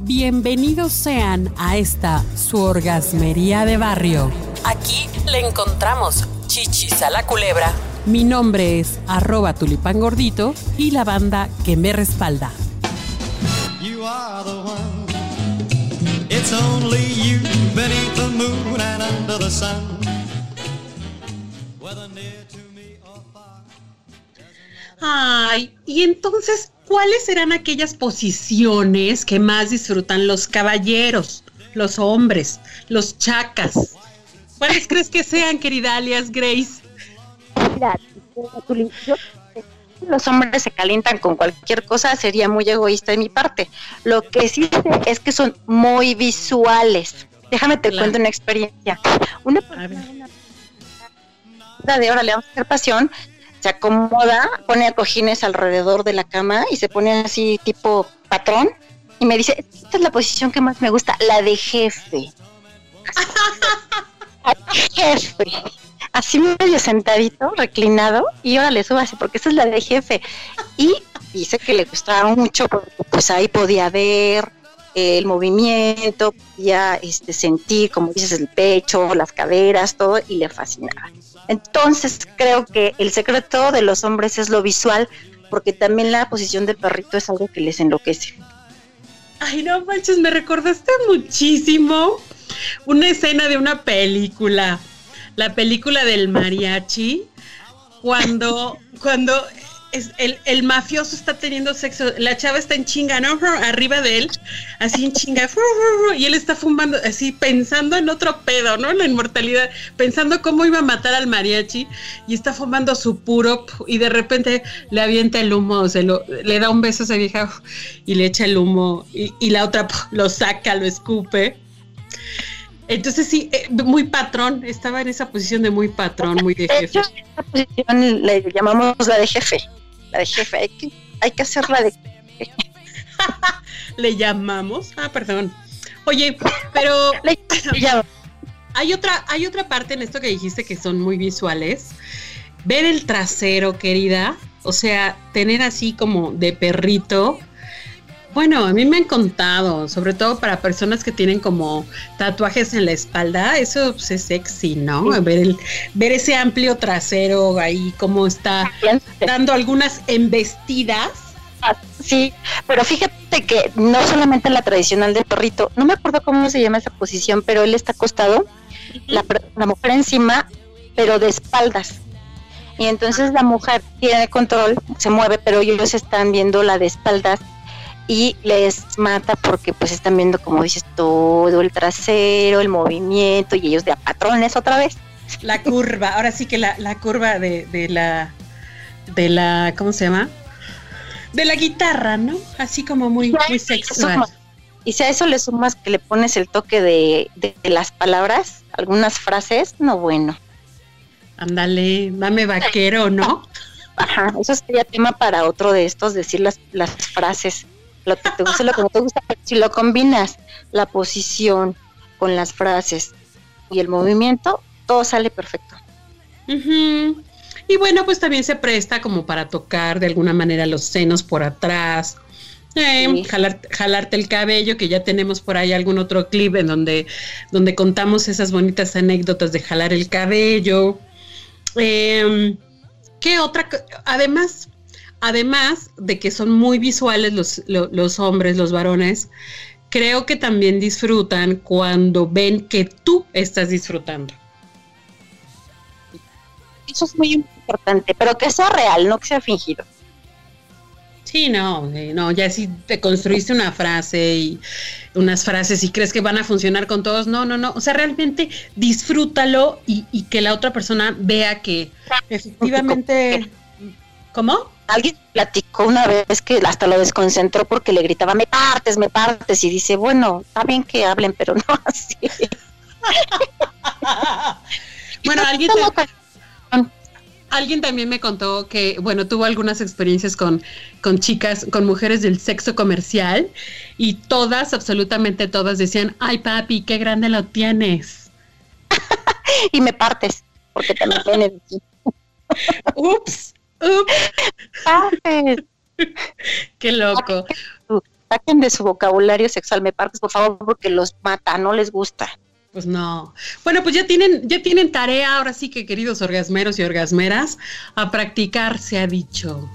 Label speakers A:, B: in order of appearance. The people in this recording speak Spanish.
A: Bienvenidos sean a esta su orgasmería de barrio. Aquí le encontramos chichis a la culebra. Mi nombre es arroba tulipán gordito y la banda que me respalda.
B: You are the one. It's only you beneath the moon and under the sun. Whether near to me or far.
C: Ay, y entonces, ¿cuáles serán aquellas posiciones que más disfrutan los caballeros, los hombres, los chacas? ¿Cuáles crees que sean, querida alias Grace?
D: Mira, los hombres se calientan con cualquier cosa, sería muy egoísta de mi parte. Lo que sí sé es que son muy visuales. Déjame te
C: Claro.
D: cuento una experiencia. Una persona de ahora le vamos a hacer pasión, se acomoda, pone cojines alrededor de la cama y se pone así tipo patrón y me dice, esta es la posición que más me gusta, la de jefe. Jefe. Así medio sentadito, reclinado, y ahora le subo así, porque esa es la de jefe. Y dice que le gustaba mucho, porque pues ahí podía ver eh, el movimiento, podía este, sentir, como dices, el pecho, las caderas, todo, y le fascinaba. Entonces creo que el secreto de los hombres es lo visual, porque también la posición de perrito es algo que les enloquece.
C: Ay, no manches, me recordaste muchísimo una escena de una película, la película del mariachi, cuando, cuando el, el mafioso está teniendo sexo, la chava está en chinga, ¿no? Arriba de él, así en chinga, y él está fumando, así pensando en otro pedo, ¿no? La inmortalidad, pensando cómo iba a matar al mariachi, y está fumando su puro, y de repente le avienta el humo, se lo, le da un beso a esa vieja y le echa el humo, y la otra lo saca, lo escupe. Entonces sí, eh, muy patrón, estaba en esa posición de muy patrón, muy de jefe.
D: esta posición le llamamos la de jefe. La de jefe, hay que, hay que hacerla de
C: Le llamamos. Ah, perdón. Oye, pero
D: le-
C: hay otra, hay otra parte en esto que dijiste que son muy visuales. Ver el trasero, querida. O sea, tener así como de perrito. Bueno, a mí me han contado, sobre todo para personas que tienen como tatuajes en la espalda, eso pues, es sexy, ¿no?
D: Sí.
C: Ver, el, ver ese amplio trasero ahí, cómo está dando algunas embestidas.
D: Sí, pero fíjate que no solamente la tradicional del perrito, no me acuerdo cómo se llama esa posición, pero él está acostado, la, la mujer encima, pero de espaldas. Y entonces la mujer tiene control, se mueve, pero ellos están viendo la de espaldas y les mata porque pues están viendo, como dices, todo el trasero, el movimiento y ellos de a patrones otra vez.
C: La curva, ahora sí que la, la curva de, de la, de la, ¿cómo se llama? De la guitarra, ¿no? Así como muy, muy sexual.
D: Y si a eso le sumas que le pones el toque de, de- de las palabras, algunas frases, no bueno.
C: Ándale, dame vaquero, ¿no?
D: Ajá, eso sería tema para otro de estos, decir las, las frases, lo que te gusta, lo que no te gusta, pero si lo combinas, la posición con las frases y el movimiento, todo sale perfecto.
C: Y bueno, pues también se presta como para tocar de alguna manera los senos por atrás. eh,
D: Sí.
C: jalar- jalarte el cabello, que ya tenemos por ahí algún otro clip en donde, donde contamos esas bonitas anécdotas de jalar el cabello. Eh, ¿Qué otra? Además, además de que son muy visuales los, lo- los hombres, los varones, creo que también disfrutan cuando ven que tú estás disfrutando.
D: Eso es muy importante, pero que sea real, no que sea fingido.
C: Sí, no, eh, no, ya si te construiste una frase y unas frases y crees que van a funcionar con todos, no, no, no, o sea, realmente disfrútalo y, y que la otra persona vea que efectivamente, ¿cómo?
D: Alguien platicó una vez que hasta lo desconcentró porque le gritaba, me partes, me partes, y dice, bueno, está bien que hablen, pero no así.
C: Bueno, alguien, te- también me contó que, bueno, tuvo algunas experiencias con, con chicas, con mujeres del sexo comercial y todas, absolutamente todas decían, ay papi, qué grande lo tienes.
D: y me partes, porque también tiene
C: Ups, ups, qué loco.
D: saquen de su vocabulario sexual me partes, por favor, porque los mata, no les gusta.
C: Pues no. Bueno, pues ya tienen, ya tienen tarea, ahora sí que queridos orgasmeros y orgasmeras, a practicar, se ha dicho.